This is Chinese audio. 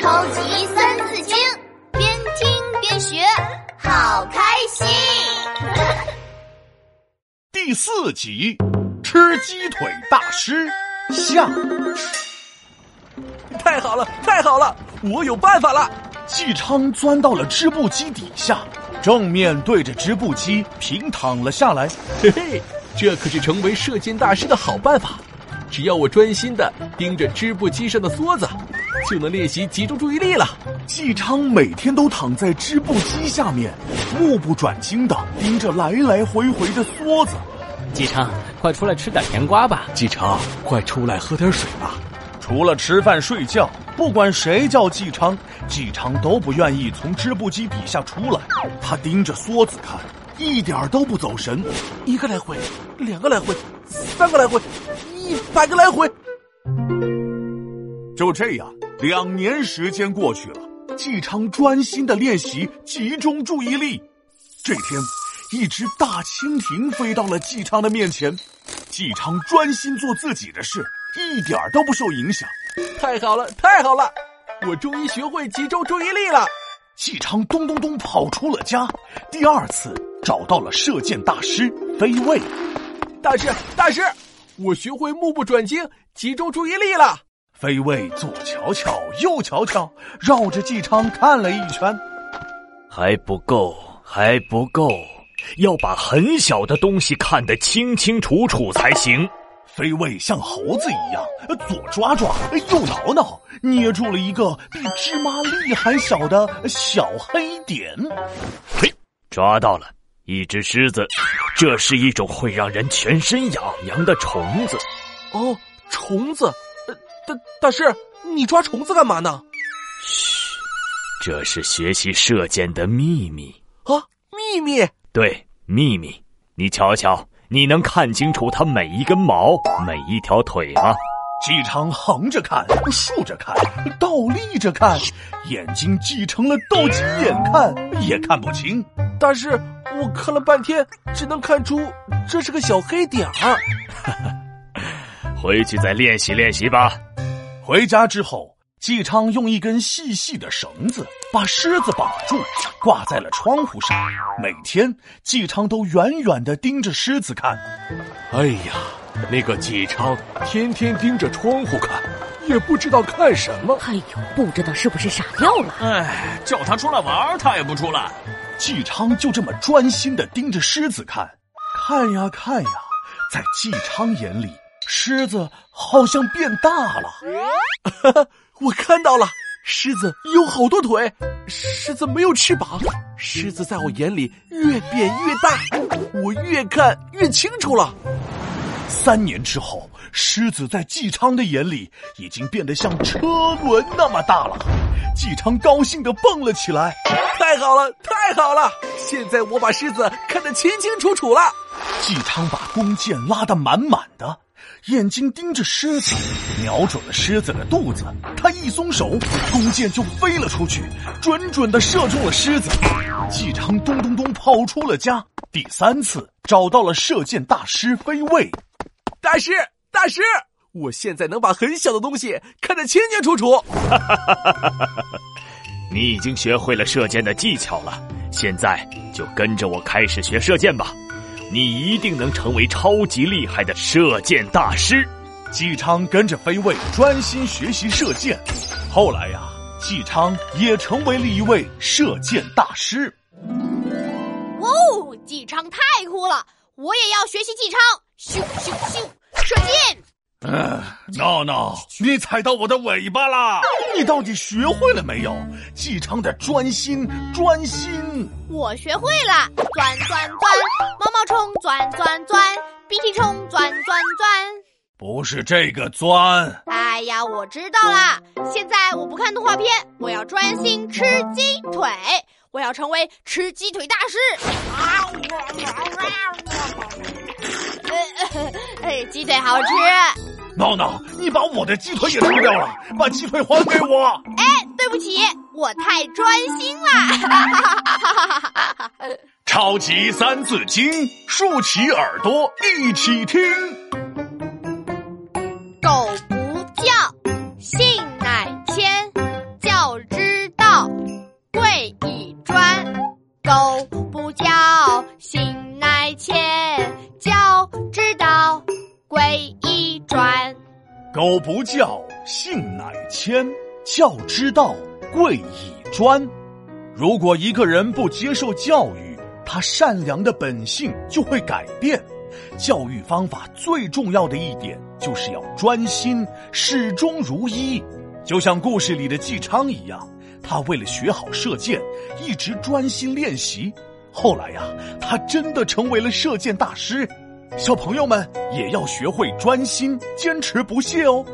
超级三字经，边听边学，好开心。第四集，吃鸡腿大师下。太好了，太好了，我有办法了！纪昌钻到了织布机底下，正面对着织布机平躺了下来。嘿嘿，这可是成为射箭大师的好办法。只要我专心的盯着织布机上的梭子，就能练习集中注意力了。纪昌每天都躺在织布机下面，目不转睛的盯着来来回回的梭子。纪昌，快出来吃点甜瓜吧！纪昌，快出来喝点水吧！除了吃饭睡觉，不管谁叫纪昌，纪昌都不愿意从织布机底下出来。他盯着梭子看，一点都不走神。一个来回，两个来回，三个来回。一百个来回，就这样，两年时间过去了。纪昌专心的练习，集中注意力。这天，一只大蜻蜓飞到了纪昌的面前。纪昌专心做自己的事，一点都不受影响。太好了，太好了！我终于学会集中注意力了。纪昌咚咚咚跑出了家，第二次找到了射箭大师飞卫。大师，大师。我学会目不转睛，集中注意力了。飞卫左瞧瞧，右瞧瞧，绕着纪昌看了一圈，还不够，还不够，要把很小的东西看得清清楚楚才行。飞卫像猴子一样，左抓抓，右挠挠，捏住了一个比芝麻粒还小的小黑点。嘿，抓到了。一只狮子，这是一种会让人全身痒痒的虫子。哦，虫子，大大师，你抓虫子干嘛呢？嘘，这是学习射箭的秘密啊！秘密？对，秘密。你瞧瞧，你能看清楚它每一根毛、每一条腿吗？纪昌横着看，竖着看，倒立着看，眼睛挤成了斗鸡眼，看也看不清。但是我看了半天，只能看出这是个小黑点儿。回去再练习练习吧。回家之后，纪昌用一根细细的绳子把狮子绑住，挂在了窗户上。每天，纪昌都远远的盯着狮子看。哎呀，那个纪昌天天盯着窗户看，也不知道看什么。哎呦，不知道是不是傻掉了？哎，叫他出来玩，他也不出来。纪昌就这么专心的盯着狮子看，看呀看呀，在纪昌眼里，狮子好像变大了。我看到了，狮子有好多腿，狮子没有翅膀，狮子在我眼里越变越大，我越看越清楚了。三年之后，狮子在纪昌的眼里已经变得像车轮那么大了。纪昌高兴的蹦了起来，太好了，太好了！现在我把狮子看得清清楚楚了。纪昌把弓箭拉得满满的，眼睛盯着狮子，瞄准了狮子的肚子。他一松手，弓箭就飞了出去，准准的射中了狮子。纪昌咚咚咚跑出了家，第三次找到了射箭大师飞卫。大师，大师，我现在能把很小的东西看得清清楚楚。你已经学会了射箭的技巧了，现在就跟着我开始学射箭吧。你一定能成为超级厉害的射箭大师。纪昌跟着飞卫专心学习射箭，后来呀，纪昌也成为了一位射箭大师。哦，纪昌太酷了，我也要学习纪昌。咻咻咻！嗯，闹闹，你踩到我的尾巴啦！你到底学会了没有？纪昌的专心，专心！我学会了，钻钻钻，毛毛虫钻钻钻，鼻涕虫钻钻钻。不是这个钻。哎呀，我知道啦！现在我不看动画片，我要专心吃鸡腿，我要成为吃鸡腿大师。呃，鸡腿好吃。闹闹，你把我的鸡腿也吃掉了，把鸡腿还给我。哎，对不起，我太专心了。超级三字经，竖起耳朵一起听。苟不教，性乃迁；教之道，贵以专。苟。苟不教，性乃迁；教之道，贵以专。如果一个人不接受教育，他善良的本性就会改变。教育方法最重要的一点，就是要专心，始终如一。就像故事里的纪昌一样，他为了学好射箭，一直专心练习。后来呀，他真的成为了射箭大师。小朋友们也要学会专心，坚持不懈哦。